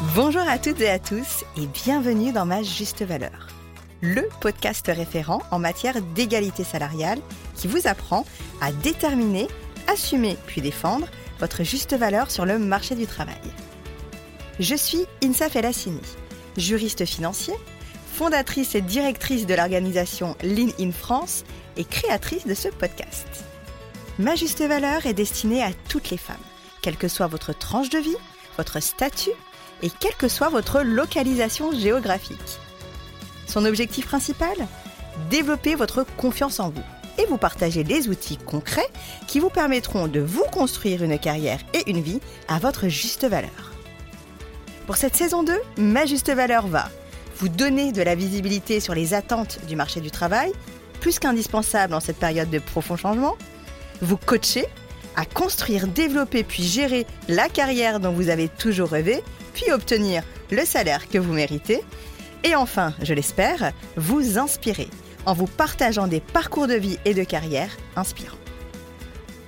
Bonjour à toutes et à tous et bienvenue dans Ma Juste Valeur, le podcast référent en matière d'égalité salariale qui vous apprend à déterminer, assumer puis défendre votre juste valeur sur le marché du travail. Je suis Insa Felassini, juriste financier, fondatrice et directrice de l'organisation Lean in France et créatrice de ce podcast. Ma juste valeur est destinée à toutes les femmes, quelle que soit votre tranche de vie, votre statut et quelle que soit votre localisation géographique. Son objectif principal? Développer votre confiance en vous et vous partager des outils concrets qui vous permettront de vous construire une carrière et une vie à votre juste valeur. Pour cette saison 2, Ma juste valeur va vous donner de la visibilité sur les attentes du marché du travail, plus qu'indispensable en cette période de profond changement, vous coacher à construire, développer puis gérer la carrière dont vous avez toujours rêvé, puis obtenir le salaire que vous méritez, et enfin, je l'espère, vous inspirer en vous partageant des parcours de vie et de carrière inspirants.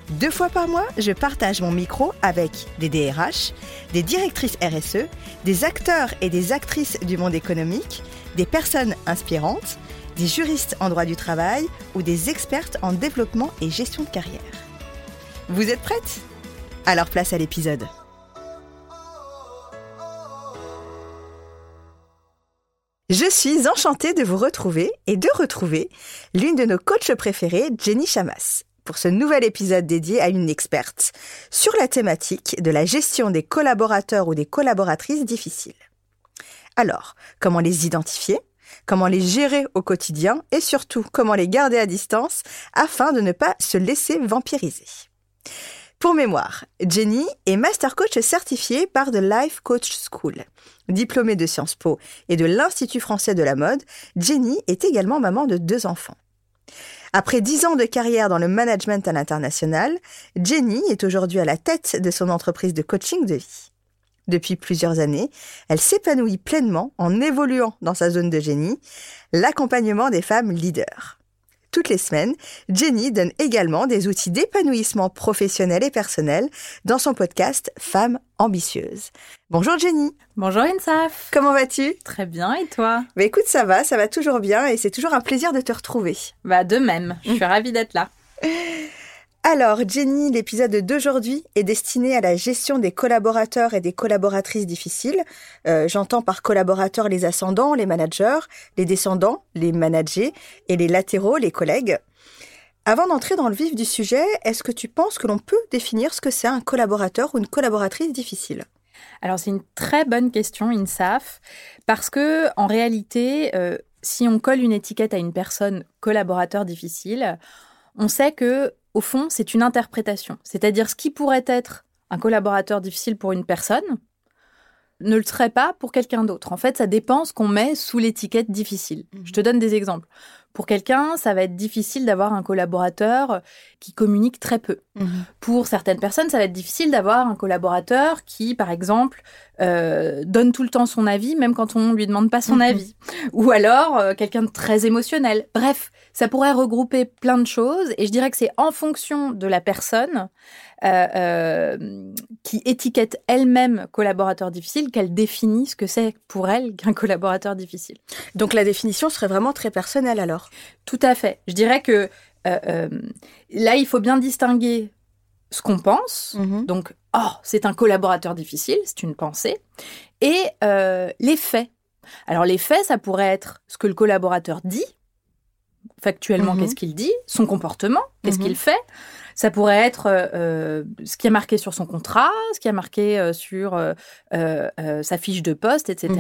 Deux fois par mois, je partage mon micro avec des DRH, des directrices RSE, des acteurs et des actrices du monde économique, des personnes inspirantes, des juristes en droit du travail ou des expertes en développement et gestion de carrière. Vous êtes prêtes? Alors place à l'épisode. Suis enchantée de vous retrouver et de retrouver l'une de nos coachs préférées, Jenny Chamas, pour ce nouvel épisode dédié à une experte sur la thématique de la gestion des collaborateurs ou des collaboratrices difficiles. Alors, comment les identifier Comment les gérer au quotidien et surtout comment les garder à distance afin de ne pas se laisser vampiriser? Pour mémoire, Jenny est master coach certifiée par The Life Coach School. Diplômée de Sciences Po et de l'Institut français de la mode, Jenny est également maman de deux enfants. Après dix ans de carrière dans le management à l'international, Jenny est aujourd'hui à la tête de son entreprise de coaching de vie. Depuis plusieurs années, elle s'épanouit pleinement en évoluant dans sa zone de génie, l'accompagnement des femmes leaders toutes les semaines, Jenny donne également des outils d'épanouissement professionnel et personnel dans son podcast Femmes ambitieuses. Bonjour Jenny. Bonjour Insaf. Comment vas-tu? Très bien et toi? Bah écoute, ça va, ça va toujours bien et c'est toujours un plaisir de te retrouver. Bah de même, je suis ravie d'être là. Alors, Jenny, l'épisode d'aujourd'hui est destiné à la gestion des collaborateurs et des collaboratrices difficiles. Euh, j'entends par collaborateurs les ascendants, les managers, les descendants, les managers et les latéraux, les collègues. Avant d'entrer dans le vif du sujet, est-ce que tu penses que l'on peut définir ce que c'est un collaborateur ou une collaboratrice difficile? Alors c'est une très bonne question, INSAF, parce que en réalité, euh, si on colle une étiquette à une personne collaborateur difficile, on sait que au fond, c'est une interprétation. C'est-à-dire ce qui pourrait être un collaborateur difficile pour une personne ne le serait pas pour quelqu'un d'autre. En fait, ça dépend ce qu'on met sous l'étiquette difficile. Mhm. Je te donne des exemples. Pour quelqu'un, ça va être difficile d'avoir un collaborateur qui communique très peu. Mhm. Pour certaines personnes, ça va être difficile d'avoir un collaborateur qui, par exemple, euh, donne tout le temps son avis, même quand on ne lui demande pas son mhm. avis. Ou alors, euh, quelqu'un de très émotionnel. Bref, ça pourrait regrouper plein de choses. Et je dirais que c'est en fonction de la personne euh, qui étiquette elle-même collaborateur difficile qu'elle définit ce que c'est pour elle qu'un collaborateur difficile. Donc la définition serait vraiment très personnelle alors? Tout à fait. Je dirais que euh, euh, là, il faut bien distinguer ce qu'on pense. Mhm. Donc, oh, c'est un collaborateur difficile, c'est une pensée. Et euh, les faits. Alors, les faits, ça pourrait être ce que le collaborateur dit, factuellement, mhm. qu'est-ce qu'il dit, son comportement, qu'est-ce mhm. qu'il fait. Ça pourrait être ce qui est marqué sur son contrat, ce qui est marqué sur sa fiche de poste, etc.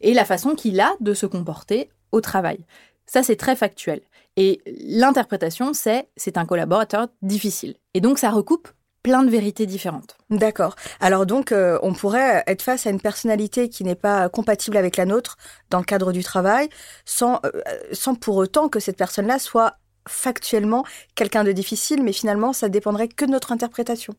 Et la façon qu'il a de se comporter au travail. Ça, c'est très factuel. Et l'interprétation, c'est c'est un collaborateur difficile. Et donc, ça recoupe plein de vérités différentes. D'accord. Alors donc, euh, on pourrait être face à une personnalité qui n'est pas compatible avec la nôtre dans le cadre du travail, sans, euh, sans pour autant que cette personne-là soit factuellement quelqu'un de difficile, mais finalement, ça dépendrait que de notre interprétation.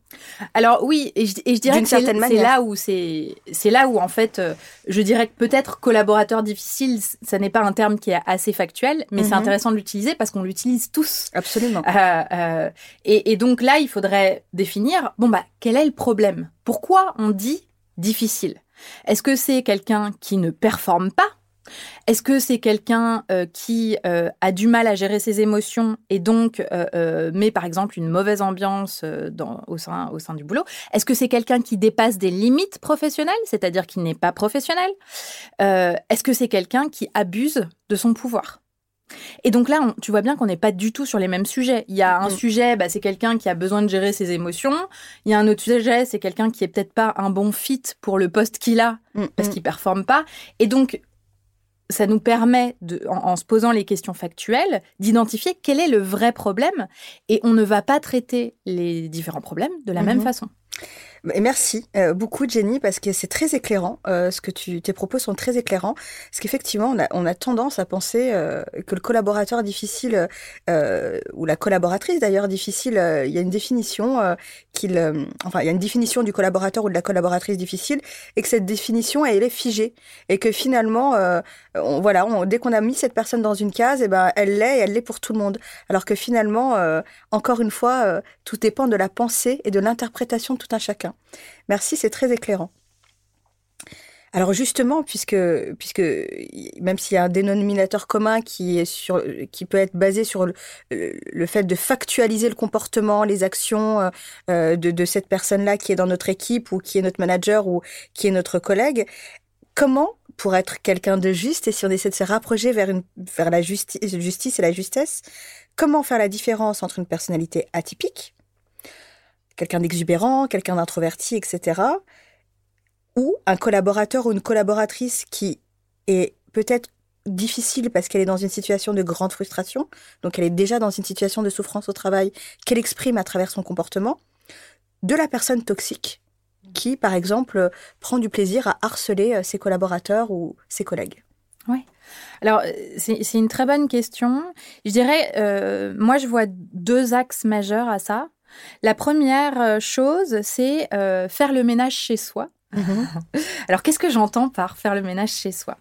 Alors oui, et je, dirais que c'est là où c'est c'est là où en fait, euh, je dirais que peut-être collaborateur difficile, ça n'est pas un terme qui est assez factuel, mais c'est mhm. intéressant de l'utiliser parce qu'on l'utilise tous. Absolument. Euh, euh, et, et donc là, il faudrait définir bon bah quel est le problème? Pourquoi on dit difficile? Est-ce que c'est quelqu'un qui ne performe pas? Est-ce que c'est quelqu'un euh, qui euh, a du mal à gérer ses émotions et donc euh, met par exemple une mauvaise ambiance au, sein, au sein du boulot? Est-ce que c'est quelqu'un qui dépasse des limites professionnelles, c'est-à-dire qui n'est pas professionnel? Est-ce que c'est quelqu'un qui abuse de son pouvoir? Et donc là, tu vois bien qu'on n'est pas du tout sur les mêmes sujets. Il y a un sujet, bah, c'est quelqu'un qui a besoin de gérer ses émotions. Il y a un autre sujet, c'est quelqu'un qui est peut-être pas un bon fit pour le poste qu'il a parce qu'il performe pas. Et donc, ça nous permet, de, en, se posant les questions factuelles, d'identifier quel est le vrai problème. Et on ne va pas traiter les différents problèmes de la même mm-hmm. façon. Merci euh, beaucoup Jenny parce que c'est très éclairant. Euh, ce que tu tes propos sont très éclairants parce qu'effectivement on a, tendance à penser euh, que le collaborateur difficile ou la collaboratrice d'ailleurs difficile, il y a une définition qu'il enfin il y a une définition du collaborateur ou de la collaboratrice difficile et que cette définition elle est figée et que finalement voilà dès qu'on a mis cette personne dans une case et eh ben elle l'est et elle l'est pour tout le monde alors que finalement encore une fois tout dépend de la pensée et de l'interprétation de tout un chacun. Merci, c'est très éclairant. Alors justement, puisque, même s'il y a un dénominateur commun qui, peut être basé sur le, fait de factualiser le comportement, les actions euh, de, cette personne-là qui est dans notre équipe ou qui est notre manager ou qui est notre collègue, comment, pour être quelqu'un de juste, et si on essaie de se rapprocher vers la justice et la justesse, comment faire la différence entre une personnalité atypique, quelqu'un d'exubérant, quelqu'un d'introverti, etc. Ou un collaborateur ou une collaboratrice qui est peut-être difficile parce qu'elle est dans une situation de grande frustration, donc elle est déjà dans une situation de souffrance au travail qu'elle exprime à travers son comportement, de la personne toxique qui, par exemple, prend du plaisir à harceler euh, ses collaborateurs ou ses collègues. Oui. Alors, euh, c'est une très bonne question. Je dirais, euh, moi, je vois deux axes majeurs à ça. La première euh, chose, c'est euh, faire le ménage chez soi. Mhm. Alors, qu'est-ce que j'entends par faire le ménage chez soi?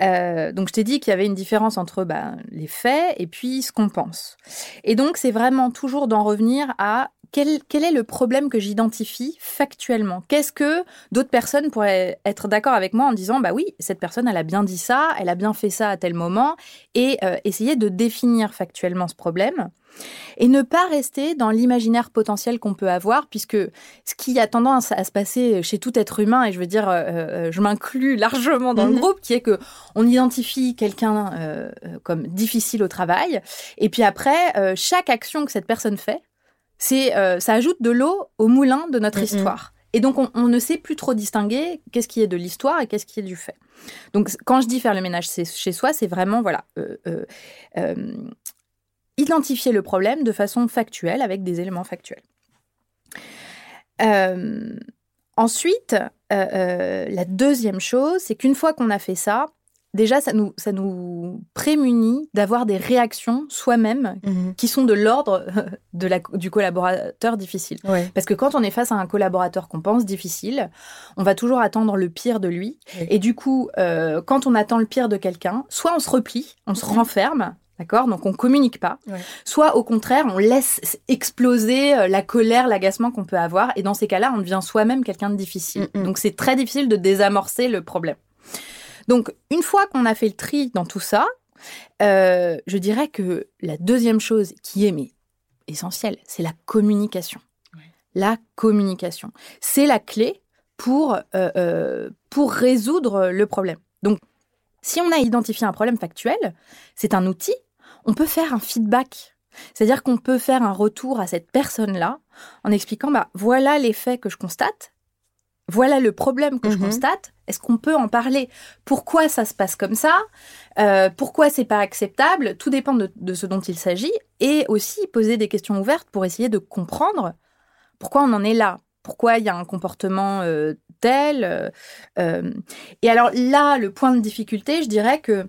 Euh, donc, je t'ai dit qu'il y avait une différence entre bah, les faits et puis ce qu'on pense. Et donc, c'est vraiment toujours d'en revenir à quel, quel, est le problème que j'identifie factuellement? Qu'est-ce que d'autres personnes pourraient être d'accord avec moi en disant bah oui, cette personne, elle a bien dit ça, elle a bien fait ça à tel moment, et essayer de définir factuellement ce problème et ne pas rester dans l'imaginaire potentiel qu'on peut avoir, puisque ce qui a tendance à se passer chez tout être humain, et je veux dire, euh, euh, je m'inclus largement dans le mhm. groupe, qui est que on identifie quelqu'un euh, comme difficile au travail, et puis après, chaque action que cette personne fait, c'est ça ajoute de l'eau au moulin de notre histoire. Et donc, on, on, ne sait plus trop distinguer qu'est-ce qui est de l'histoire et qu'est-ce qui est du fait. Donc, quand je dis faire le ménage chez soi, c'est vraiment, voilà, identifier le problème de façon factuelle avec des éléments factuels. Euh, ensuite, euh, euh, la deuxième chose, c'est qu'une fois qu'on a fait ça, déjà, ça nous, ça nous prémunit d'avoir des réactions soi-même mhm. qui sont de l'ordre de la, du collaborateur difficile. Parce que quand on est face à un collaborateur qu'on pense difficile, on va toujours attendre le pire de lui. Et du coup, quand on attend le pire de quelqu'un, soit on se replie, on se mhm. renferme, D'accord Donc on communique pas. Soit au contraire, on laisse exploser euh, la colère, l'agacement qu'on peut avoir. Et dans ces cas-là, on devient soi-même quelqu'un de difficile. Mm, mm. Donc c'est très difficile de désamorcer le problème. Donc une fois qu'on a fait le tri dans tout ça, euh, je dirais que la deuxième chose qui est mais essentielle, c'est la communication. La communication. C'est la clé pour, euh, pour résoudre le problème. Donc si on a identifié un problème factuel, c'est un outil, on peut faire un feedback. C'est-à-dire qu'on peut faire un retour à cette personne-là en expliquant, bah, voilà les faits que je constate, voilà le problème que je mhm. constate. Est-ce qu'on peut en parler? Pourquoi ça se passe comme ça? Euh, Pourquoi c'est pas acceptable? Tout dépend de, ce dont il s'agit. Et aussi poser des questions ouvertes pour essayer de comprendre pourquoi on en est là. Pourquoi il y a un comportement euh, tel euh, euh. Et alors là, le point de difficulté, je dirais que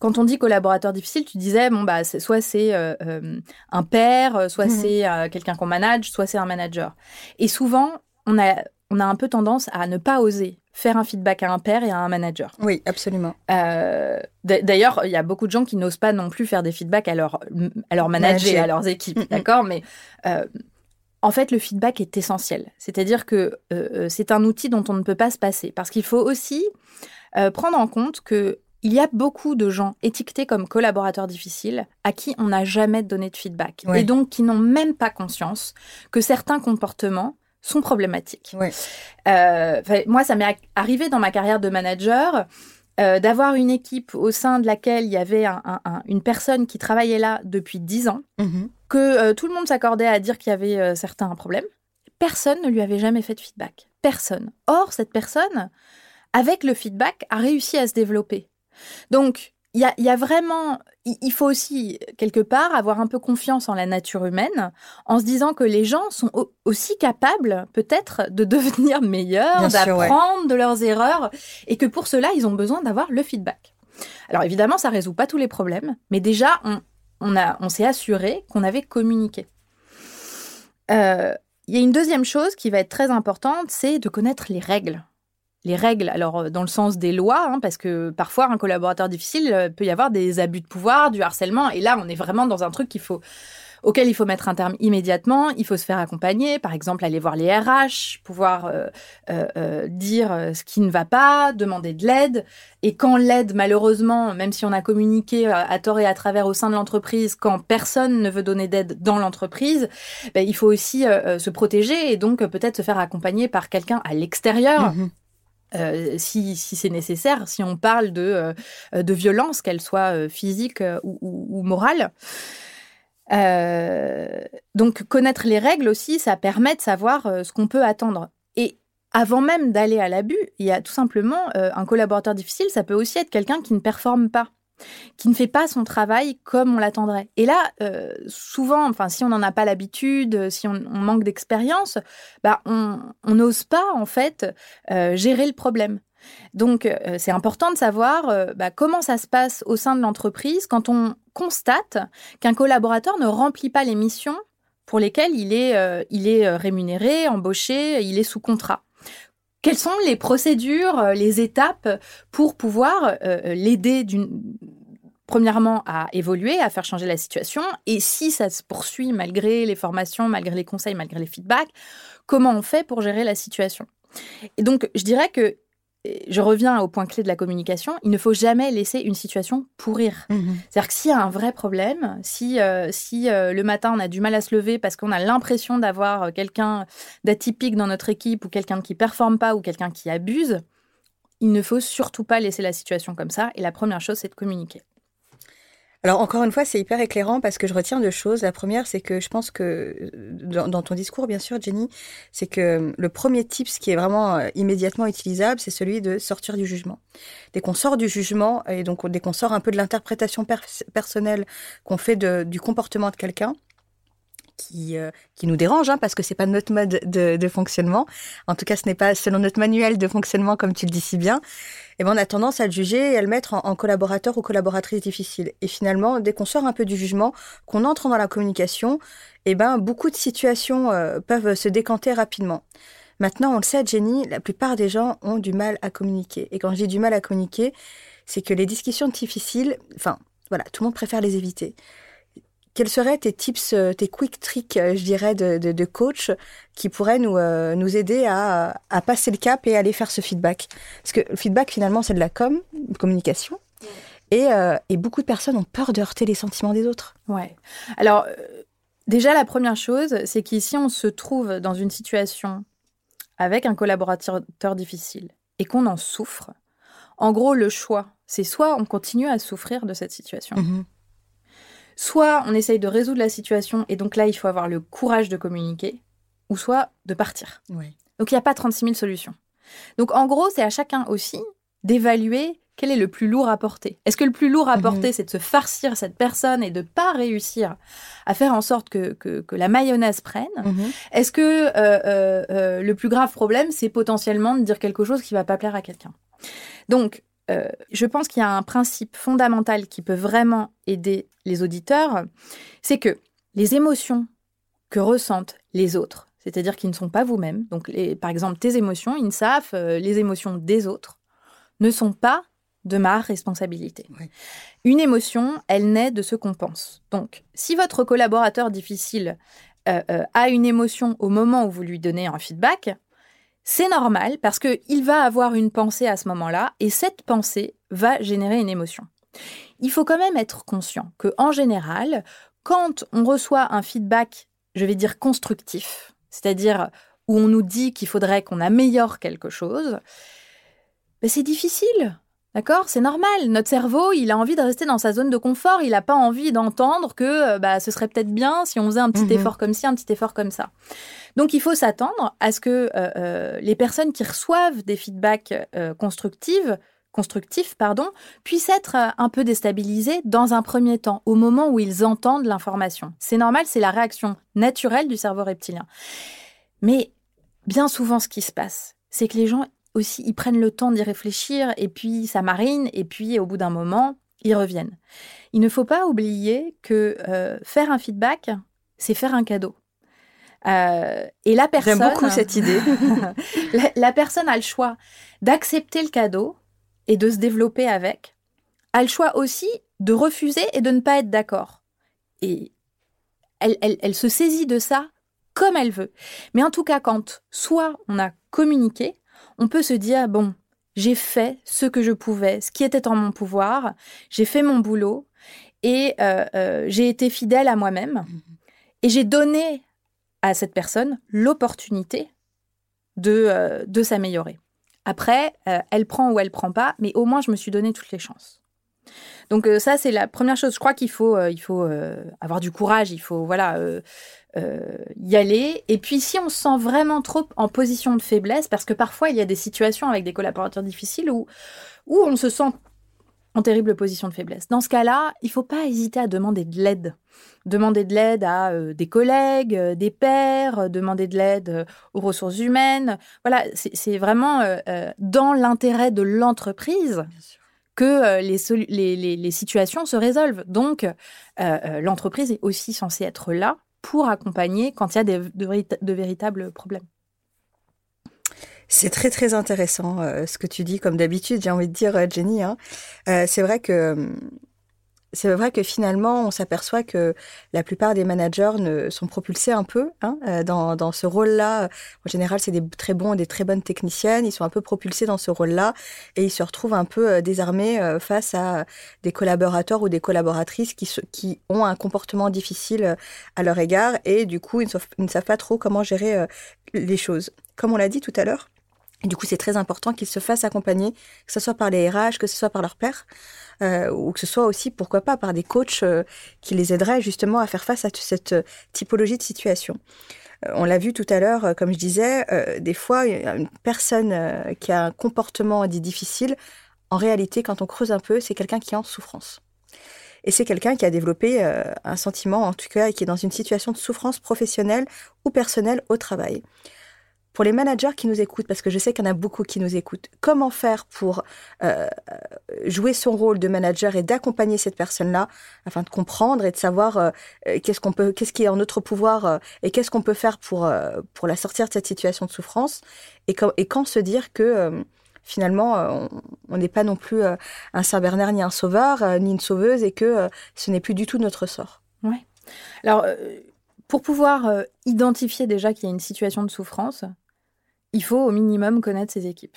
quand on dit collaborateur difficile, tu disais, bon, bah, soit c'est un père, soit mmh c'est quelqu'un qu'on manage, soit c'est un manager. Et souvent, on a, on a un peu tendance à ne pas oser faire un feedback à un père et à un manager. Oui, absolument. D'ailleurs, il y a beaucoup de gens qui n'osent pas non plus faire des feedbacks à leur, à leur manager, à leurs équipes, mmh, d'accord? Mais en fait, le feedback est essentiel. C'est-à-dire que c'est un outil dont on ne peut pas se passer. Parce qu'il faut aussi prendre en compte que il y a beaucoup de gens étiquetés comme collaborateurs difficiles à qui on n'a jamais donné de feedback et donc qui n'ont même pas conscience que certains comportements sont problématiques. Euh, moi, ça m'est arrivé dans ma carrière de manager euh, d'avoir une équipe au sein de laquelle il y avait une personne qui travaillait là depuis dix ans, mm-hmm. que euh, tout le monde s'accordait à dire qu'il y avait certains problèmes. Personne ne lui avait jamais fait de feedback. Personne. Or, cette personne, avec le feedback, a réussi à se développer. Donc, il y a, vraiment, il faut aussi quelque part avoir un peu confiance en la nature humaine, en se disant que les gens sont aussi capables peut-être de devenir meilleurs, d'apprendre de leurs erreurs, et que pour cela, ils ont besoin d'avoir le feedback. Alors évidemment, ça résout pas tous les problèmes, mais déjà, on, a, on s'est assuré qu'on avait communiqué. Euh, il y a une deuxième chose qui va être très importante, c'est de connaître les règles les règles, alors euh, dans le sens des lois, hein, parce que parfois un collaborateur difficile euh, peut y avoir des abus de pouvoir, du harcèlement, et là on est vraiment dans un truc qu'il faut auquel il faut mettre un terme immédiatement, il faut se faire accompagner, par exemple aller voir les RH, pouvoir euh, dire ce qui ne va pas, demander de l'aide, et quand l'aide, malheureusement, même si on a communiqué à tort et à travers au sein de l'entreprise, quand personne ne veut donner d'aide dans l'entreprise, ben, il faut aussi se protéger et donc peut-être se faire accompagner par quelqu'un à l'extérieur. Mmh euh, si, c'est nécessaire, si on parle de, euh, violence, qu'elle soit euh, physique ou, morale. donc connaître les règles aussi, ça permet de savoir ce qu'on peut attendre. Et avant même d'aller à l'abus, il y a tout simplement un collaborateur difficile, ça peut aussi être quelqu'un qui ne performe pas qui ne fait pas son travail comme on l'attendrait. Et là, euh, souvent, enfin, si on n'en a pas l'habitude, si on, manque d'expérience, bah, on n'ose pas en fait euh, gérer le problème. Donc, euh, c'est important de savoir bah, comment ça se passe au sein de l'entreprise quand on constate qu'un collaborateur ne remplit pas les missions pour lesquelles il est, il est rémunéré, embauché, il est sous contrat. Quelles sont les procédures, les étapes pour pouvoir l'aider d'une premièrement, à évoluer, à faire changer la situation? Et si ça se poursuit malgré les formations, malgré les conseils, malgré les feedbacks, comment on fait pour gérer la situation? Et donc, je dirais que je reviens au point clé de la communication, il ne faut jamais laisser une situation pourrir. Mmh C'est-à-dire que s'il y a un vrai problème, si, euh, si euh, le matin on a du mal à se lever parce qu'on a l'impression d'avoir euh, quelqu'un d'atypique dans notre équipe ou quelqu'un qui performe pas ou quelqu'un qui abuse, il ne faut surtout pas laisser la situation comme ça. Et la première chose, c'est de communiquer. Alors encore une fois, c'est hyper éclairant parce que je retiens deux choses. La première, c'est que je pense que dans, ton discours, bien sûr, Jenny, c'est que le premier tip, ce qui est vraiment euh, immédiatement utilisable, c'est celui de sortir du jugement. Dès qu'on sort du jugement et donc dès qu'on sort un peu de l'interprétation personnelle qu'on fait du comportement de quelqu'un, qui, euh, qui nous dérange, hein, parce que c'est pas notre mode de, de, fonctionnement. En tout cas, ce n'est pas selon notre manuel de fonctionnement, comme tu le dis si bien. Et eh ben, on a tendance à le juger et à le mettre en, collaborateur ou collaboratrice difficile. Et finalement, dès qu'on sort un peu du jugement, qu'on entre dans la communication, et eh ben, beaucoup de situations euh, peuvent se décanter rapidement. Maintenant, on le sait, Jenny, la plupart des gens ont du mal à communiquer. Et quand je dis du mal à communiquer, c'est que les discussions difficiles, enfin, voilà, tout le monde préfère les éviter. Quels seraient tes tips, euh, tes quick tricks, euh, je dirais, de, coach qui pourraient nous, euh, nous aider à, passer le cap et aller faire ce feedback? Parce que le feedback, finalement, c'est de la com, communication. Et, et, beaucoup de personnes ont peur de heurter les sentiments des autres. Ouais. Alors, déjà, la première chose, c'est qu'ici, on se trouve dans une situation avec un collaborateur difficile et qu'on en souffre. En gros, le choix, c'est soit on continue à souffrir de cette situation, mm-hmm. Soit on essaye de résoudre la situation et donc là, il faut avoir le courage de communiquer, ou soit de partir. Donc il n'y a pas 36 000 solutions. Donc en gros, c'est à chacun aussi d'évaluer quel est le plus lourd à porter. Est-ce que le plus lourd à mhm. porter, c'est de se farcir cette personne et de pas réussir à faire en sorte que, que, la mayonnaise prenne? Mhm. Est-ce que euh, euh, euh, le plus grave problème, c'est potentiellement de dire quelque chose qui va pas plaire à quelqu'un? Donc, euh, je pense qu'il y a un principe fondamental qui peut vraiment aider les auditeurs, c'est que les émotions que ressentent les autres, c'est-à-dire qui ne sont pas vous-même, donc par exemple tes émotions, INSAF, euh, les émotions des autres, ne sont pas de ma responsabilité. Une émotion, elle naît de ce qu'on pense. Donc, si votre collaborateur difficile a une émotion au moment où vous lui donnez un feedback, c'est normal parce qu'il va avoir une pensée à ce moment-là et cette pensée va générer une émotion. Il faut quand même être conscient que en général, quand on reçoit un feedback, je vais dire constructif, c'est-à-dire où on nous dit qu'il faudrait qu'on améliore quelque chose, ben c'est difficile. D'accord C'est normal. Notre cerveau, il a envie de rester dans sa zone de confort. Il n'a pas envie d'entendre que bah, ce serait peut-être bien si on faisait un petit mhm. effort comme ci, un petit effort comme ça. Donc, il faut s'attendre à ce que euh, euh, les personnes qui reçoivent des feedbacks euh, constructifs, constructifs pardon, puissent être un peu déstabilisées dans un premier temps, au moment où ils entendent l'information. C'est normal, c'est la réaction naturelle du cerveau reptilien. Mais bien souvent, ce qui se passe, c'est que les gens aussi, ils prennent le temps d'y réfléchir, et puis ça marine, et puis au bout d'un moment, ils reviennent. Il ne faut pas oublier que euh, faire un feedback, c'est faire un cadeau. Euh, et la personne. J'aime beaucoup cette idée. la, personne a le choix d'accepter le cadeau et de se développer avec. A le choix aussi de refuser et de ne pas être d'accord. Et elle, elle se saisit de ça comme elle veut. Mais en tout cas, quand soit on a communiqué, on peut se dire, bon, j'ai fait ce que je pouvais, ce qui était en mon pouvoir, j'ai fait mon boulot et euh, euh, j'ai été fidèle à moi-même et j'ai donné à cette personne l'opportunité de, euh, de s'améliorer. Après, elle prend ou elle prend pas, mais au moins je me suis donné toutes les chances. Donc ça, c'est la première chose. Je crois qu'il faut, il faut avoir du courage, il faut voilà euh, y aller. Et puis si on se sent vraiment trop en position de faiblesse, parce que parfois il y a des situations avec des collaborateurs difficiles où, où on se sent en terrible position de faiblesse. Dans ce cas-là, il ne faut pas hésiter à demander de l'aide. Demander de l'aide à euh, des collègues, euh, des pairs, demander de l'aide aux ressources humaines. Voilà, c'est vraiment dans l'intérêt de l'entreprise que les, les, les, situations se résolvent. Donc, l'entreprise est aussi censée être là pour accompagner quand il y a de, véritables problèmes. C'est très très intéressant euh, ce que tu dis, comme d'habitude, j'ai envie de dire, euh, Jenny. Hein. Euh, c'est vrai que c'est vrai que finalement, on s'aperçoit que la plupart des managers ne, sont propulsés un peu hein, euh, dans, dans, ce rôle-là. En général, c'est des très bons et des très bonnes techniciennes. Ils sont un peu propulsés dans ce rôle-là et ils se retrouvent un peu euh, désarmés euh, face à des collaborateurs ou des collaboratrices qui, qui ont un comportement difficile à leur égard et du coup, ils ne savent, ils ne savent pas trop comment gérer les choses. Comme on l'a dit tout à l'heure, du coup, c'est très important qu'ils se fassent accompagner, que ce soit par les RH, que ce soit par leur père, euh, ou que ce soit aussi, pourquoi pas, par des coachs euh, qui les aideraient justement à faire face à cette euh, typologie de situation. on l'a vu tout à l'heure, comme je disais, des fois, une personne qui a un comportement dit difficile, en réalité, quand on creuse un peu, c'est quelqu'un qui est en souffrance. Et c'est quelqu'un qui a développé un sentiment, en tout cas, et qui est dans une situation de souffrance professionnelle ou personnelle au travail pour les managers qui nous écoutent, parce que je sais qu'il y en a beaucoup qui nous écoutent, comment faire pour euh, jouer son rôle de manager et d'accompagner cette personne-là afin de comprendre et de savoir euh, qu'est-ce qui est en notre pouvoir euh, et qu'est-ce qu'on peut faire pour la sortir de cette situation de souffrance et, quand, et quand se dire que finalement on n'est pas non plus un Saint Bernard ni un sauveur ni une sauveuse et que ce n'est plus du tout notre sort. Ouais. Alors pour pouvoir identifier déjà qu'il y a une situation de souffrance, il faut au minimum connaître ses équipes.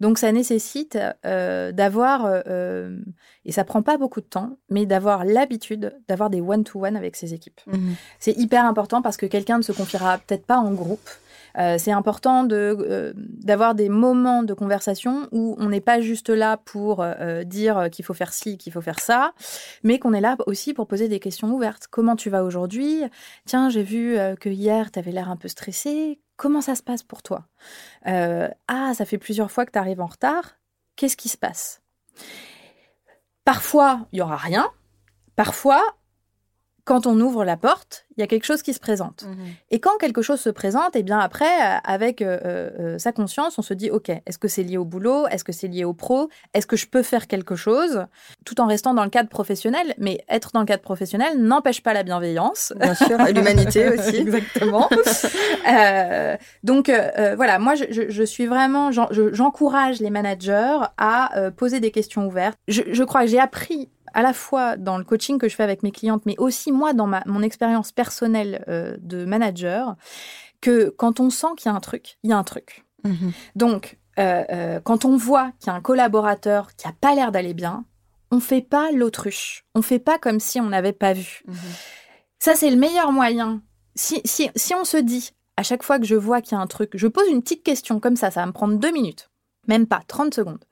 Donc ça nécessite euh, d'avoir, euh, euh, et ça prend pas beaucoup de temps, mais d'avoir l'habitude d'avoir des one-to-one avec ses équipes. Mhm. C'est hyper important parce que quelqu'un ne se confiera peut-être pas en groupe. C'est important de, d'avoir des moments de conversation où on n'est pas juste là pour dire qu'il faut faire ci, qu'il faut faire ça, mais qu'on est là aussi pour poser des questions ouvertes. Comment tu vas aujourd'hui? Tiens, j'ai vu que hier, tu avais l'air un peu stressé Comment ça se passe pour toi? Euh, Ah, ça fait plusieurs fois que tu arrives en retard. Qu'est-ce qui se passe? Parfois, il y aura rien. Parfois, quand on ouvre la porte, il y a quelque chose qui se présente. Mhm. Et quand quelque chose se présente, et eh bien après, euh, avec euh, euh, sa conscience, on se dit, OK, est-ce que c'est lié au boulot? Est-ce que c'est lié au pro? Est-ce que je peux faire quelque chose? Tout en restant dans le cadre professionnel. Mais être dans le cadre professionnel n'empêche pas la bienveillance. Bien sûr, l'humanité aussi. Exactement. donc voilà, moi, je, suis vraiment, j'encourage les managers à poser des questions ouvertes. Je, je crois que j'ai appris à la fois dans le coaching que je fais avec mes clientes, mais aussi moi dans ma, mon expérience personnelle euh, de manager, que quand on sent qu'il y a un truc, il y a un truc. Mhm. Donc, euh, euh, quand on voit qu'il y a un collaborateur qui a pas l'air d'aller bien, on fait pas l'autruche. On fait pas comme si on n'avait pas vu. Mhm. Ça, c'est le meilleur moyen. Si, si, si on se dit, à chaque fois que je vois qu'il y a un truc, je pose une petite question comme ça, ça va me prendre deux minutes, même pas, 30 secondes.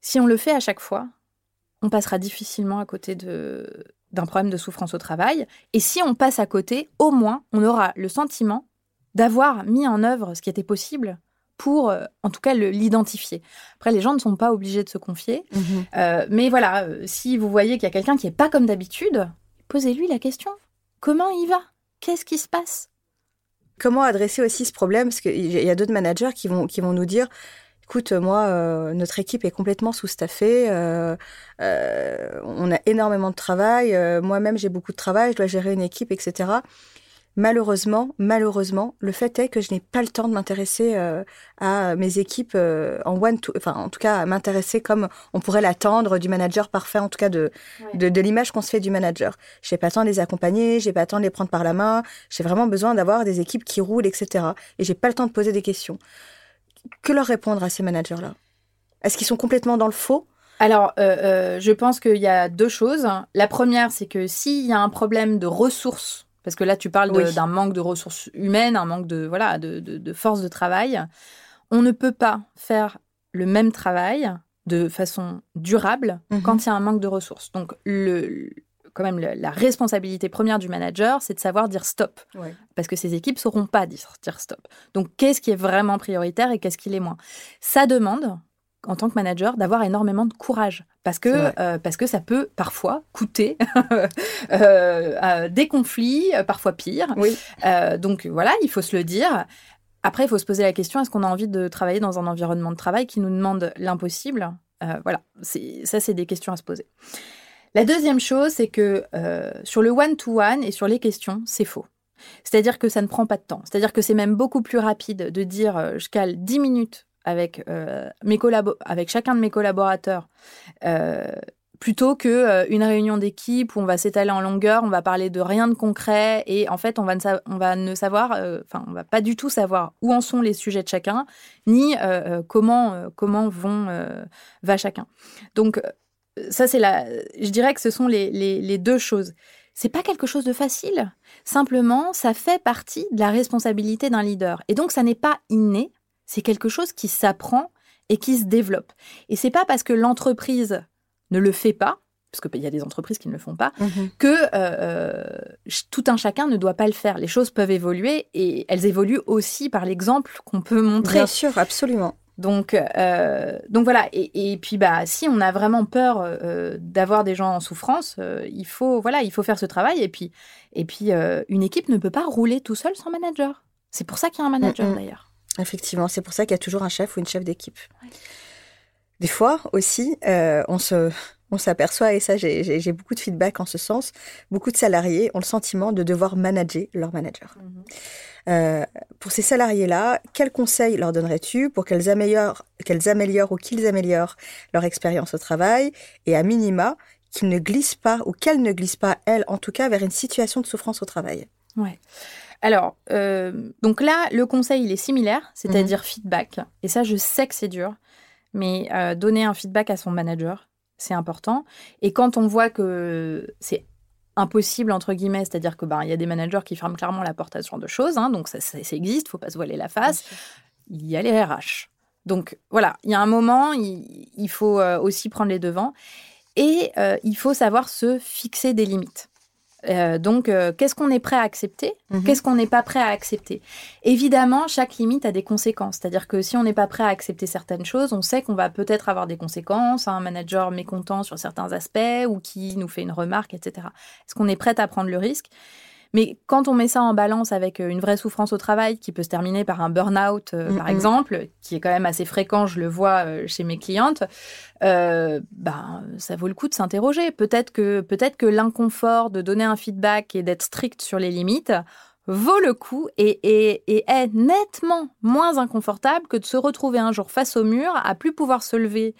Si on le fait à chaque fois, on passera difficilement à côté de, d'un problème de souffrance au travail. Et si on passe à côté, au moins, on aura le sentiment d'avoir mis en œuvre ce qui était possible pour, euh, en tout cas, l'identifier. Après, les gens ne sont pas obligés de se confier. Mhm. Euh, mais voilà, euh, si vous voyez qu'il y a quelqu'un qui n'est pas comme d'habitude, posez-lui la question. Comment il va? Qu'est-ce qui se passe? Comment adresser aussi ce problème? Parce qu'il y a d'autres managers qui vont, qui vont nous dire écoute, moi, notre équipe est complètement sous-staffée, on a énormément de travail, moi-même j'ai beaucoup de travail, je dois gérer une équipe, etc malheureusement, malheureusement, le fait est que je n'ai pas le temps de m'intéresser euh, à mes équipes euh, en one to, enfin en tout cas à m'intéresser comme on pourrait l'attendre du manager parfait, en tout cas de de, l'image qu'on se fait du manager. J'ai pas le temps de les accompagner, j'ai pas le temps de les prendre par la main. J'ai vraiment besoin d'avoir des équipes qui roulent, etc. Et j'ai pas le temps de poser des questions. Que leur répondre à ces managers-là? Est-ce qu'ils sont complètement dans le faux? Alors, euh, je pense qu'il y a deux choses. La première, c'est que s'il y a un problème de ressources parce que là, tu parles d'un manque de ressources humaines, un manque de, voilà, de, de, force de travail. On ne peut pas faire le même travail de façon durable mhm. quand il y a un manque de ressources. Donc, le, quand même, la responsabilité première du manager, c'est de savoir dire stop. Parce que ses équipes ne sauront pas dire, dire stop. Donc, qu'est-ce qui est vraiment prioritaire et qu'est-ce qui l'est moins? Ça demande en tant que manager d'avoir énormément de courage. Parce que euh, parce que ça peut parfois coûter euh, des conflits parfois pires euh, donc voilà il faut se le dire. Après il faut se poser la question est-ce qu'on a envie de travailler dans un environnement de travail qui nous demande l'impossible? Voilà. Ça c'est des questions à se poser la deuxième chose c'est que sur le one to one et sur les questions c'est faux c'est-à-dire que ça ne prend pas de temps. C'est-à-dire que c'est même beaucoup plus rapide de dire je cale 10 minutes avec, euh, avec chacun de mes collaborateurs euh, plutôt que euh, une réunion d'équipe où on va s'étaler en longueur, on va parler de rien de concret et en fait on va ne, va savoir, enfin on va pas du tout savoir où en sont les sujets de chacun ni comment comment vont va chacun. Donc ça c'est la, je dirais que ce sont les, les, les deux choses. C'est pas quelque chose de facile. Simplement, ça fait partie de la responsabilité d'un leader. Et donc, ça n'est pas inné. C'est quelque chose qui s'apprend et qui se développe. Et c'est pas parce que l'entreprise ne le fait pas, parce qu'il y a des entreprises qui ne le font pas, mhm. que euh, euh, tout un chacun ne doit pas le faire. Les choses peuvent évoluer et elles évoluent aussi par l'exemple qu'on peut montrer. Bien sûr, absolument. Donc, euh, donc voilà. Et, puis, bah, si on a vraiment peur d'avoir des gens en souffrance, il faut, voilà, il faut faire ce travail. Et puis, et puis, une équipe ne peut pas rouler tout seul sans manager. C'est pour ça qu'il y a un manager mm, d'ailleurs. Effectivement, c'est pour ça qu'il y a toujours un chef ou une chef d'équipe. Des fois aussi, euh, on se, on s'aperçoit, et ça j'ai beaucoup de feedback en ce sens, beaucoup de salariés ont le sentiment de devoir manager leur manager. Mhm. Euh, pour ces salariés-là, quels conseils leur donnerais-tu pour qu'elles améliorent, qu'elles améliorent ou qu'ils améliorent leur expérience au travail et à minima qu'ils ne glissent pas ou qu'elles ne glissent pas, elles en tout cas, vers une situation de souffrance au travail? Ouais. Alors, euh, donc là, le conseil, il est similaire, c'est-à-dire mhm. feedback. Et ça, je sais que c'est dur, mais euh, donner un feedback à son manager, c'est important. Et quand on voit que c'est impossible, entre guillemets, c'est-à-dire que ben, il y a des managers qui ferment clairement la porte à ce genre de choses, hein, donc ça, ça, ça existe, faut pas se voiler la face. Il y a les RH. Donc voilà, il y a un moment, il, faut euh, aussi prendre les devants. Et il faut savoir se fixer des limites. Euh, donc, euh, qu'est-ce qu'on est prêt à accepter mhm. Qu'est-ce qu'on n'est pas prêt à accepter Évidemment, chaque limite a des conséquences. C'est-à-dire que si on n'est pas prêt à accepter certaines choses, on sait qu'on va peut-être avoir des conséquences, un manager mécontent sur certains aspects ou qui nous fait une remarque, etc. Est-ce qu'on est prêt à prendre le risque? Mais quand on met ça en balance avec euh, une vraie souffrance au travail qui peut se terminer par un burn-out, euh, par exemple, qui est quand même assez fréquent, je le vois euh, chez mes clientes, ben ça vaut le coup de s'interroger. Peut-être que peut-être que l'inconfort de donner un feedback et d'être strict sur les limites vaut le coup et, et, est nettement moins inconfortable que de se retrouver un jour face au mur, à plus pouvoir se lever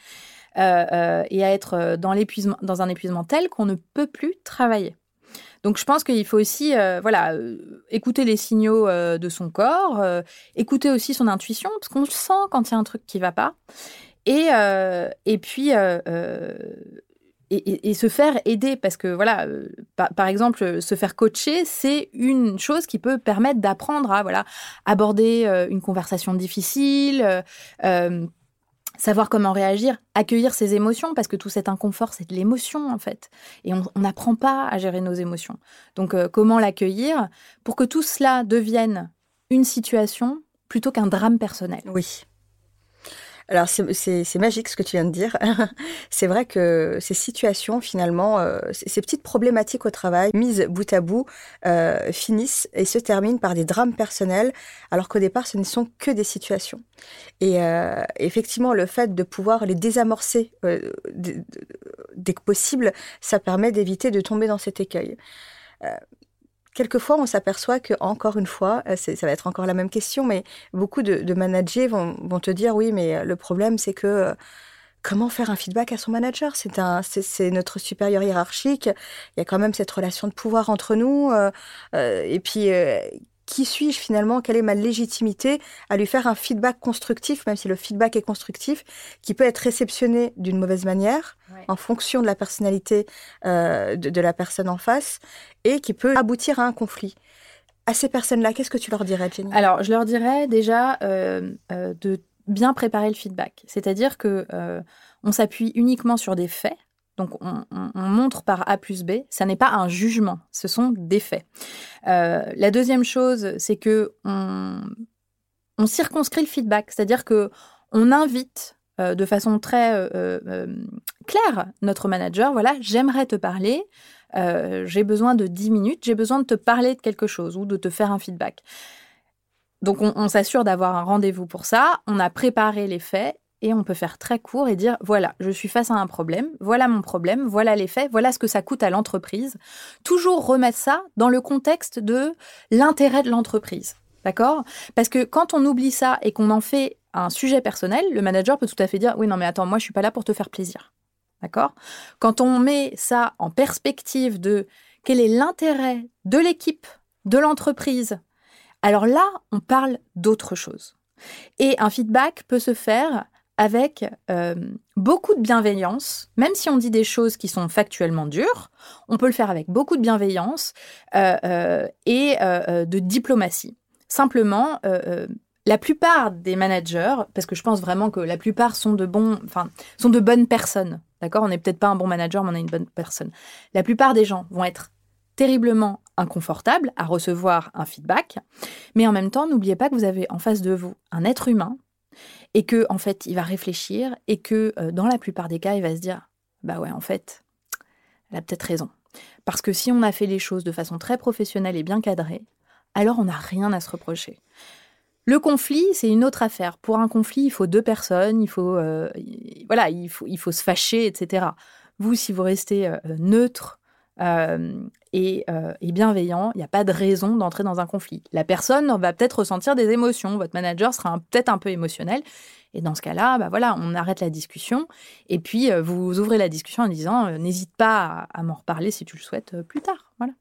et à être dans un épuisement tel qu'on ne peut plus travailler. Donc je pense qu'il faut aussi voilà, écouter les signaux de son corps, écouter aussi son intuition, parce qu'on sent quand il y a un truc qui va pas. Et, et puis, et, se faire aider parce que voilà euh, par, exemple se faire coacher c'est une chose qui peut permettre d'apprendre à voilà aborder euh, une conversation difficile euh, savoir comment réagir accueillir ses émotions parce que tout cet inconfort c'est de l'émotion en fait. Et on n'apprend pas à gérer nos émotions. Donc comment l'accueillir pour que tout cela devienne une situation plutôt qu'un drame personnel? Oui alors c'est magique ce que tu viens de dire. c'est vrai que ces situations finalement, euh, ces petites problématiques au travail mises bout à bout euh, finissent et se terminent par des drames personnels, alors qu'au départ ce ne sont que des situations. Et euh, effectivement, le fait de pouvoir les désamorcer dès que possible, ça permet d'éviter de tomber dans cet écueil. Quelquefois, on s'aperçoit que, encore une fois, euh, ça va être encore la même question, mais beaucoup de, managers vont, te dire oui, mais euh, le problème, c'est que euh, comment faire un feedback à son manager? C'est notre supérieur hiérarchique. Il y a quand même cette relation de pouvoir entre nous. et puis, qui suis-je finalement? Quelle est ma légitimité à lui faire un feedback constructif, même si le feedback est constructif, qui peut être réceptionné d'une mauvaise manière en fonction de la personnalité euh, de, la personne en face et qui peut aboutir à un conflit. À ces personnes-là, qu'est-ce que tu leur dirais, Jenny? Alors, je leur dirais déjà euh, euh, de bien préparer le feedback, c'est-à-dire que on s'appuie uniquement sur des faits donc on, montre par A plus B, ça n'est pas un jugement, ce sont des faits. Euh, la deuxième chose, c'est que on, circonscrit le feedback, c'est-à-dire que on invite euh, de façon très euh, claire notre manager, voilà, j'aimerais te parler, j'ai besoin de 10 minutes, j'ai besoin de te parler de quelque chose ou de te faire un feedback. Donc on s'assure d'avoir un rendez-vous pour ça, on a préparé les faits et on peut faire très court et dire voilà, je suis face à un problème, voilà mon problème, voilà les voilà ce que ça coûte à l'entreprise. Toujours remettre ça dans le contexte de l'intérêt de l'entreprise. D'accord? Parce que quand on oublie ça et qu'on en fait un sujet personnel, le manager peut tout à fait dire oui, non, mais attends, moi, je suis pas là pour te faire plaisir. D'accord? Quand on met ça en perspective de quel est l'intérêt de l'équipe, de l'entreprise, alors là, on parle d'autre chose. Et un feedback peut se faire avec euh, beaucoup de bienveillance, même si on dit des choses qui sont factuellement dures, on peut le faire avec beaucoup de bienveillance euh, euh, et de diplomatie. Simplement, la plupart des managers, parce que je pense vraiment que la plupart sont de bons, sont de bonnes personnes. D'accord, on n'est peut-être pas un bon manager, mais on est une bonne personne. La plupart des gens vont être terriblement inconfortables à recevoir un feedback, mais en même temps, n'oubliez pas que vous avez en face de vous un être humain et que en fait il va réfléchir et que euh, dans la plupart des cas il va se dire bah ouais en fait elle a peut-être raison parce que si on a fait les choses de façon très professionnelle et bien cadrée alors on n'a rien à se reprocher le conflit, c'est une autre affaire. Pour un conflit, il faut deux personnes, il faut, euh, voilà, il faut, il faut se fâcher, etc. Vous, si vous restez euh, neutre et, bienveillant, il n'y a pas de raison d'entrer dans un conflit. La personne va peut-être ressentir des émotions, votre manager sera peut-être un peu émotionnel, et dans ce cas-là, bah voilà, on arrête la discussion, et puis vous ouvrez la discussion en disant n'hésite pas à, à m'en reparler si tu le souhaites plus tard. Voilà.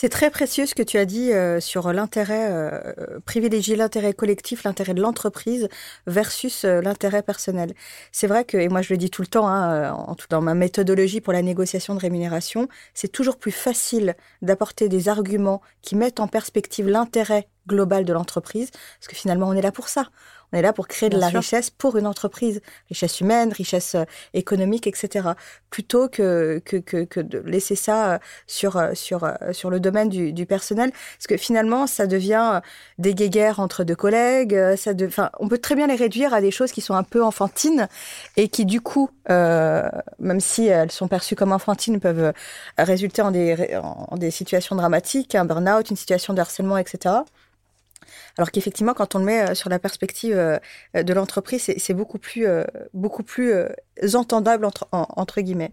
C'est très précieux ce que tu as dit euh, sur l'intérêt, euh, privilégier l'intérêt collectif, l'intérêt de l'entreprise versus euh, l'intérêt personnel. C'est vrai que, et moi je le dis tout le temps, hein, en tout, dans ma méthodologie pour la négociation de rémunération, c'est toujours plus facile d'apporter des arguments qui mettent en perspective l'intérêt global de l'entreprise, parce que finalement on est là pour ça. On est là pour créer de la richesse pour une entreprise, richesse humaine, richesse euh, économique, etc. Plutôt que, que, que, de laisser ça euh, sur, euh, sur, sur le domaine du, du, personnel. Parce que finalement, ça devient des guéguerres entre deux collègues. Ça de, on peut très bien les réduire à des choses qui sont un peu enfantines et qui, du coup, euh, même si elles sont perçues comme enfantines, peuvent résulter en des, en des situations dramatiques, un burn-out, une situation de harcèlement, etc. Alors qu'effectivement, quand on le met euh, sur la perspective euh, de l'entreprise, c'est beaucoup plus, euh, beaucoup plus entendable entre, guillemets.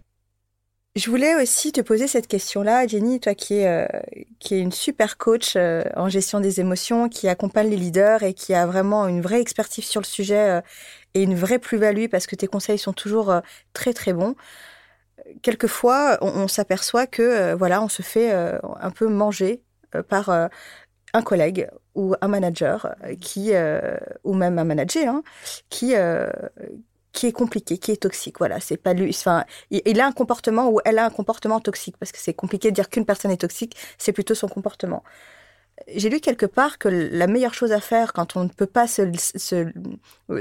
Je voulais aussi te poser cette question-là, Jenny, toi qui es, euh, qui est une super coach euh, en gestion des émotions, qui accompagne les leaders et qui a vraiment une vraie expertise sur le sujet euh, et une vraie plus-value parce que tes conseils sont toujours très très bons. Quelquefois, on, s'aperçoit que voilà, on se fait un peu manger par un collègue ou un manager qui ou même un manager hein, qui qui est compliqué, qui est toxique. Voilà, c'est pas lui. Enfin, il, a un comportement ou elle a un comportement toxique parce que c'est compliqué de dire qu'une personne est toxique, c'est plutôt son comportement. J'ai lu quelque part que la meilleure chose à faire quand on ne peut pas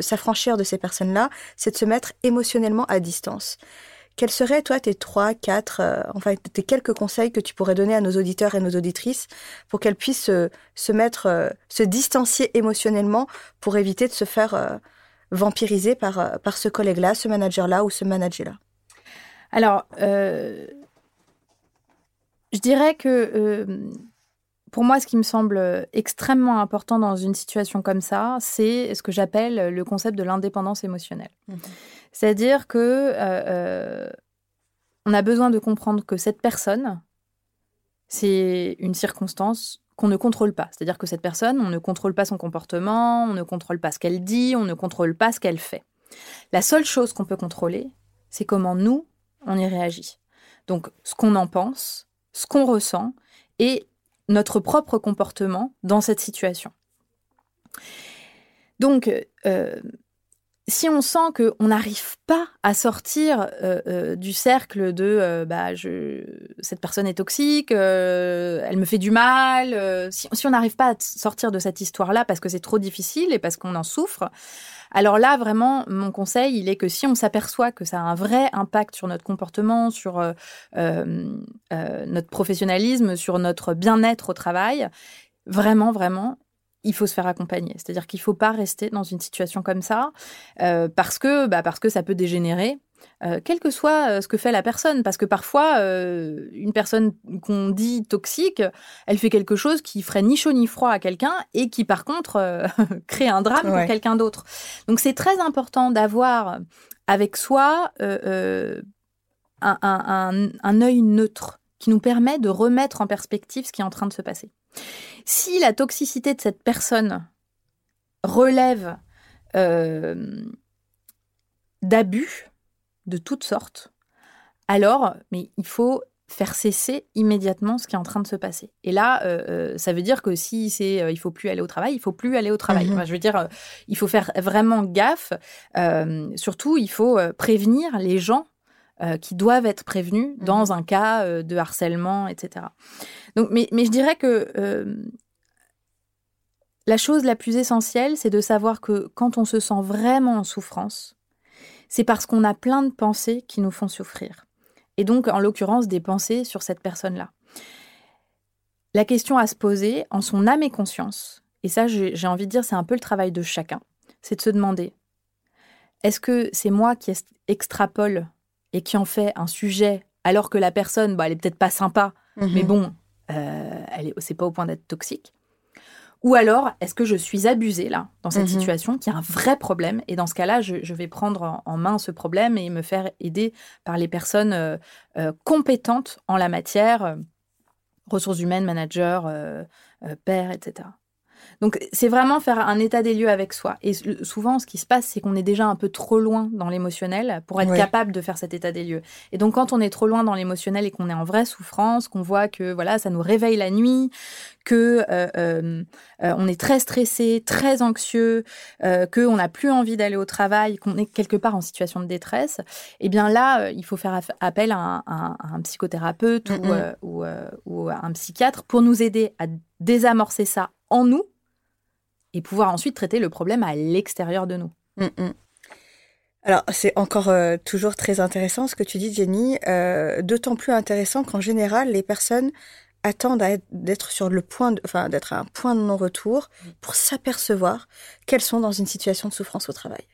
s'affranchir de ces personnes-là, c'est de se mettre émotionnellement à distance. Quels seraient, toi, tes trois, quatre, euh, enfin, tes quelques conseils que tu pourrais donner à nos auditeurs et nos auditrices pour qu'elles puissent se mettre, euh, se distancier émotionnellement pour éviter de se faire euh, vampirisé par, euh, par ce collègue-là, ce manager-là ou ce manager-là? Alors, euh, je dirais que euh, pour moi, ce qui me semble extrêmement important dans une situation comme ça, c'est ce que j'appelle le concept de l'indépendance émotionnelle. Mmh. C'est-à-dire que on a besoin de comprendre que cette personne, c'est une circonstance qu'on ne contrôle pas. C'est-à-dire que cette personne, on ne contrôle pas son comportement, on ne contrôle pas ce qu'elle dit, on ne contrôle pas ce qu'elle fait. La seule chose qu'on peut contrôler, c'est comment nous, on y réagit. Donc ce qu'on en pense, ce qu'on ressent et notre propre comportement dans cette situation. Donc, euh, si on sent qu'on n'arrive pas à sortir euh, euh, du cercle de euh, bah, je, cette personne est toxique, elle me fait du mal, si, on n'arrive pas à sortir de cette histoire-là parce que c'est trop difficile et parce qu'on en souffre, alors là, vraiment, mon conseil, il est que si on s'aperçoit que ça a un vrai impact sur notre comportement, sur notre professionnalisme, sur notre bien-être au travail, vraiment, vraiment, il faut se faire accompagner. C'est-à-dire qu'il ne faut pas rester dans une situation comme ça euh, parce, que, bah, parce que ça peut dégénérer. Euh, quel que soit euh, ce que fait la personne, parce que parfois, une personne qu'on dit toxique, elle fait quelque chose qui ferait ni chaud ni froid à quelqu'un et qui, par contre, crée un drame pour quelqu'un d'autre. Donc, c'est très important d'avoir avec soi un, un, un œil neutre qui nous permet de remettre en perspective ce qui est en train de se passer. Si la toxicité de cette personne relève euh, d'abus de toutes sortes, alors mais il faut faire cesser immédiatement ce qui est en train de se passer. Et là, euh, euh, ça veut dire que si c'est il faut plus aller au travail, il faut plus aller au travail. Mhm. je veux dire, il faut faire vraiment gaffe. surtout, il faut prévenir les gens euh, qui doivent être prévenus mmh dans un cas euh, de harcèlement, etc. Donc, mais, mais je dirais que euh, la chose la plus essentielle, c'est de savoir que quand on se sent vraiment en souffrance, c'est parce qu'on a plein de pensées qui nous font souffrir. Et donc, en l'occurrence, des pensées sur cette personne-là. La question à se poser en son âme et conscience, et ça j'ai envie de dire c'est un peu le travail de chacun, c'est de se demander, est-ce que c'est moi qui extrapole et qui en fait un sujet alors que la personne, bah, elle est peut-être pas sympa, mhm. mais bon, euh, elle est, c'est pas au point d'être toxique. Ou alors, est-ce que je suis abusée là, dans cette mhm. situation, qui a un vrai problème? Et dans ce cas-là, je, vais prendre en, main ce problème et me faire aider par les personnes euh, euh, compétentes en la matière, ressources humaines, managers, pères, etc. Donc c'est vraiment faire un état des lieux avec soi. Et souvent, ce qui se passe, c'est qu'on est déjà un peu trop loin dans l'émotionnel pour être capable de faire cet état des lieux. Et donc quand on est trop loin dans l'émotionnel et qu'on est en vraie souffrance, qu'on voit que voilà, ça nous réveille la nuit, que euh, euh, euh, on est très stressé, très anxieux, qu'on n'a plus envie d'aller au travail, qu'on est quelque part en situation de détresse, eh bien là, il faut faire appel à un, psychothérapeute ou, ou un psychiatre pour nous aider à désamorcer ça en nous et pouvoir ensuite traiter le problème à l'extérieur de nous. Mm, mm. Alors, c'est encore euh, toujours très intéressant ce que tu dis, Jenny, euh, d'autant plus intéressant qu'en général, les personnes attendent d'être sur le point, enfin, d'être à un point de non-retour pour s'apercevoir qu'elles sont dans une situation de souffrance au travail.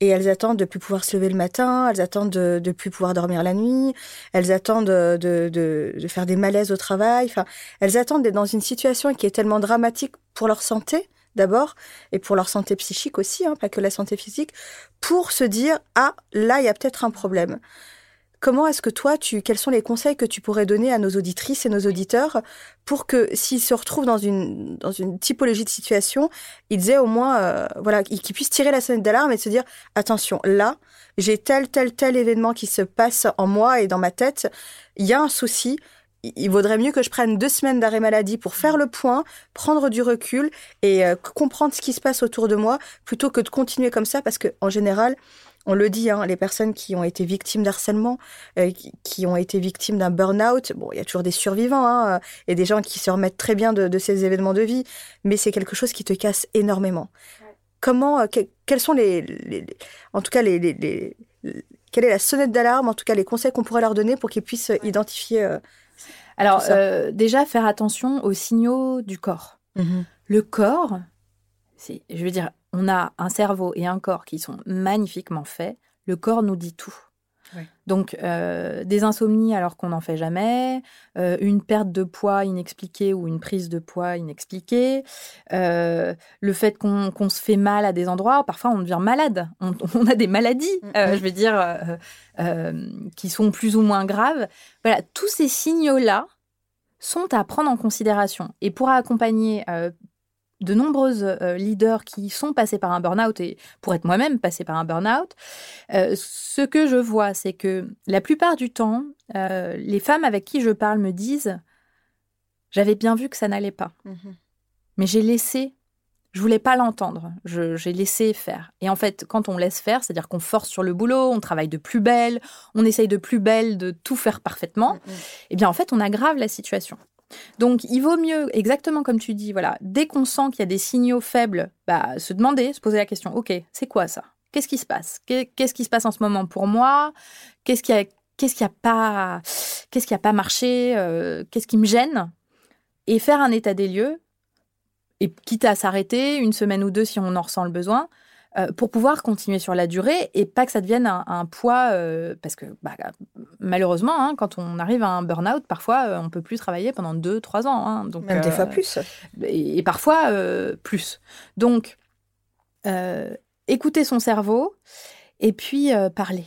Et elles attendent de plus pouvoir se lever le matin, elles attendent de, de plus pouvoir dormir la nuit, elles attendent de, de, faire des malaises au travail. Enfin, elles attendent d'être dans une situation qui est tellement dramatique pour leur santé d'abord, et pour leur santé psychique aussi, hein, pas que la santé physique, pour se dire, ah, là, il y a peut-être un problème. comment est-ce que toi, tu, quels sont les conseils que tu pourrais donner à nos auditrices et nos auditeurs pour que s'ils se retrouvent dans une, dans une typologie de situation, ils aient au moins, euh, voilà, qu'ils puissent tirer la sonnette d'alarme et se dire, attention, là, j'ai tel, tel, tel événement qui se passe en moi et dans ma tête, il y a un souci, il vaudrait mieux que je prenne deux semaines d'arrêt maladie pour faire le point, prendre du recul et euh, comprendre ce qui se passe autour de moi, plutôt que de continuer comme ça, parce que en général, on le dit, hein, les personnes qui ont été victimes d'harcèlement, euh, qui, ont été victimes d'un burn-out, bon, il y a toujours des survivants hein, et des gens qui se remettent très bien de, ces événements de vie, mais c'est quelque chose qui te casse énormément. Comment, euh, quels sont les, en tout cas les, quelle est la sonnette d'alarme, en tout cas les conseils qu'on pourrait leur donner pour qu'ils puissent identifier alors, euh, déjà, faire attention aux signaux du corps. Mhm. Le corps, je veux dire, on a un cerveau et un corps qui sont magnifiquement faits. Le corps nous dit tout. Donc, euh, des insomnies alors qu'on n'en fait jamais, euh, une perte de poids inexpliquée ou une prise de poids inexpliquée, le fait qu'on se fait mal à des endroits, parfois on devient malade, on, a des maladies, mm, mm. je veux dire, qui sont plus ou moins graves. Voilà, tous ces signaux-là sont à prendre en considération. Et pour accompagner euh, de nombreuses euh, leaders qui sont passés par un burn-out et pour être moi-même passé par un burn-out, euh, ce que je vois, c'est que la plupart du temps, les femmes avec qui je parle me disent J'avais bien vu que ça n'allait pas, mhm. mais j'ai laissé je voulais pas l'entendre. J'ai laissé faire. Et en fait, quand on laisse faire, c'est-à-dire qu'on force sur le boulot, on travaille de plus belle, on essaye de plus belle de tout faire parfaitement, mm, mm. eh bien, en fait, on aggrave la situation. Donc, il vaut mieux, exactement comme tu dis, voilà, dès qu'on sent qu'il y a des signaux faibles, bah, se demander, se poser la question, OK, c'est quoi ça? Qu'est-ce qui se passe? Qu'est-ce qui se passe en ce moment pour moi? Qu'est-ce qui a, qu'est-ce qui a pas, qu'est-ce qui a pas marché? Euh, Qu'est-ce qui me gêne? Et faire un état des lieux et quitte à s'arrêter une semaine ou deux si on en ressent le besoin, euh, pour pouvoir continuer sur la durée et pas que ça devienne un, poids, euh, parce que bah, malheureusement, hein, quand on arrive à un burn-out, parfois euh, on peut plus travailler pendant deux, trois ans. Hein, donc, Même des fois plus. Et, et parfois plus. Donc, écouter son cerveau et puis parler.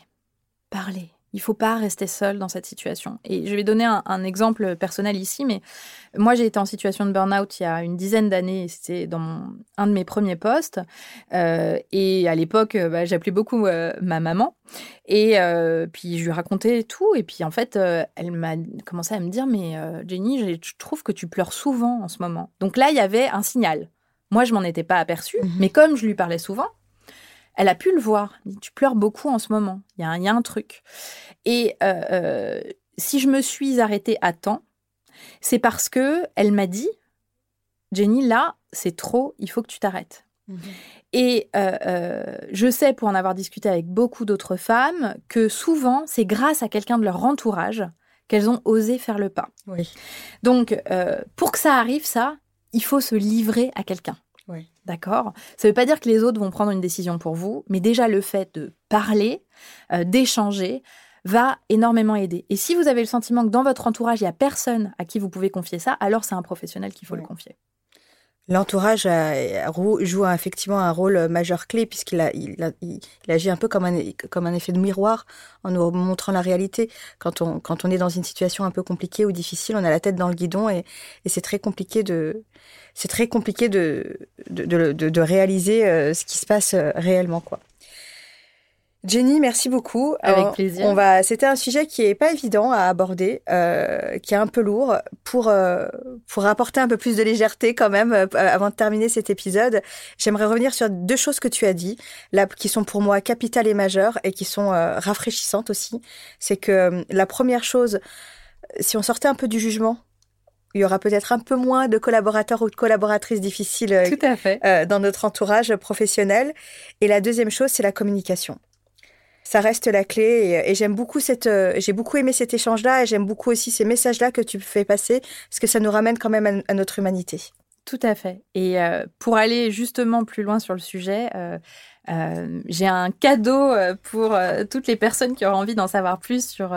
Parler. Il faut pas rester seul dans cette situation. Et je vais donner un, exemple personnel ici, mais moi j'ai été en situation de burn-out il y a une dizaine d'années. C'était dans un de mes premiers postes. Euh, et à l'époque, bah, j'appelais beaucoup euh, ma maman. Et euh, puis je lui racontais tout. Et puis en fait, elle m'a commencé à me dire, mais Jenny, je trouve que tu pleures souvent en ce moment. Donc là, il y avait un signal. Moi, je m'en étais pas aperçue, mmh mais comme je lui parlais souvent, elle a pu le voir. Tu pleures beaucoup en ce moment. Il y, a un, truc. Et euh, euh, si je me suis arrêtée à temps, c'est parce que elle m'a dit, Jenny, là, c'est trop. Il faut que tu t'arrêtes. Mhm. Et euh, je sais, pour en avoir discuté avec beaucoup d'autres femmes, que souvent, c'est grâce à quelqu'un de leur entourage qu'elles ont osé faire le pas. Oui. Donc, pour que ça arrive, ça, il faut se livrer à quelqu'un. Oui. D'accord Ça ne veut pas dire que les autres vont prendre une décision pour vous, mais déjà le fait de parler, euh, d'échanger, va énormément aider. Et si vous avez le sentiment que dans votre entourage, il n'y a personne à qui vous pouvez confier ça, alors c'est un professionnel qu'il faut le confier. L'entourage joue effectivement un rôle majeur clé puisqu'il il, agit un peu comme un, effet de miroir en nous montrant la réalité. Quand on, est dans une situation un peu compliquée ou difficile, on a la tête dans le guidon et, c'est très compliqué de, de, réaliser euh, ce qui se passe euh, réellement, quoi. Jenny, merci beaucoup. Avec plaisir. On va, c'était un sujet qui est pas évident à aborder, euh, qui est un peu lourd pour euh, pour apporter un peu plus de légèreté quand même. Euh, avant de terminer cet épisode, j'aimerais revenir sur deux choses que tu as dit, là, qui sont pour moi capitales et majeures et qui sont euh, rafraîchissantes aussi. C'est que euh, la première chose, si on sortait un peu du jugement il y aura peut-être un peu moins de collaborateurs ou de collaboratrices difficiles Tout à fait. Euh, dans notre entourage professionnel. Et la deuxième chose, c'est la communication ça reste la clé. Et, j'aime beaucoup cette, euh, j'ai beaucoup aimé cet échange-là et j'aime beaucoup aussi ces messages-là que tu fais passer parce que ça nous ramène quand même à, notre humanité. Tout à fait. Et euh, pour aller justement plus loin sur le sujet, euh, euh, j'ai un cadeau pour toutes les personnes qui auraient envie d'en savoir plus sur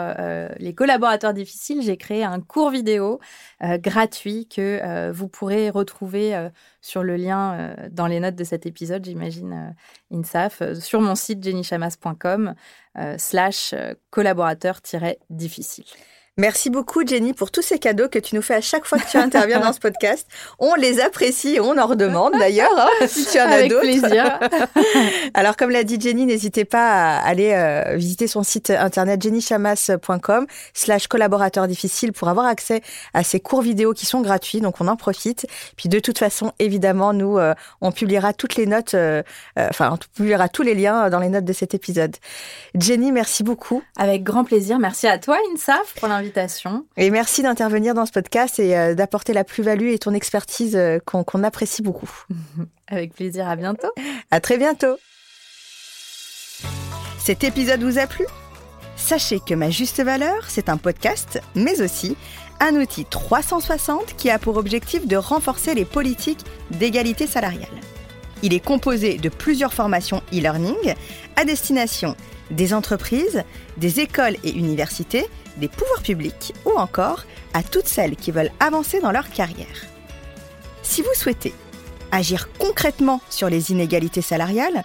les collaborateurs difficiles. J'ai créé un cours vidéo gratuit que vous pourrez retrouver sur le lien dans les notes de cet épisode, j'imagine, INSAF, sur mon site jennychamas.com slash collaborateur-difficile. Merci beaucoup Jenny pour tous ces cadeaux que tu nous fais à chaque fois que tu interviens dans ce podcast. On les apprécie et on en redemande d'ailleurs hein, si tu en as d'autres. Avec plaisir. Alors comme l'a dit Jenny, n'hésitez pas à aller euh, visiter son site internet jennychamas.com slash collaborateur difficile pour avoir accès à ces cours vidéo qui sont gratuits, donc on en profite. Puis de toute façon, évidemment, nous, euh, on publiera toutes les notes, euh, enfin on publiera tous les liens dans les notes de cet épisode. Jenny, merci beaucoup. Avec grand plaisir. Merci à toi Insaf pour l'invitation et merci d'intervenir dans ce podcast et euh, d'apporter la plus-value et ton expertise euh, qu'on apprécie beaucoup. Avec plaisir, à bientôt. À très bientôt. Cet épisode vous a plu? Sachez que Ma Juste Valeur, c'est un podcast, mais aussi un outil 360 qui a pour objectif de renforcer les politiques d'égalité salariale. Il est composé de plusieurs formations e-learning à destination des entreprises, des écoles et universités des pouvoirs publics ou encore à toutes celles qui veulent avancer dans leur carrière. Si vous souhaitez agir concrètement sur les inégalités salariales,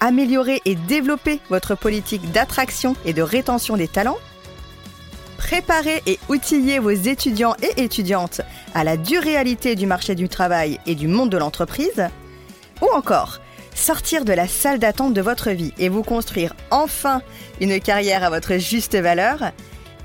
améliorer et développer votre politique d'attraction et de rétention des talents, préparer et outiller vos étudiants et étudiantes à la dure réalité du marché du travail et du monde de l'entreprise, ou encore sortir de la salle d'attente de votre vie et vous construire enfin une carrière à votre juste valeur,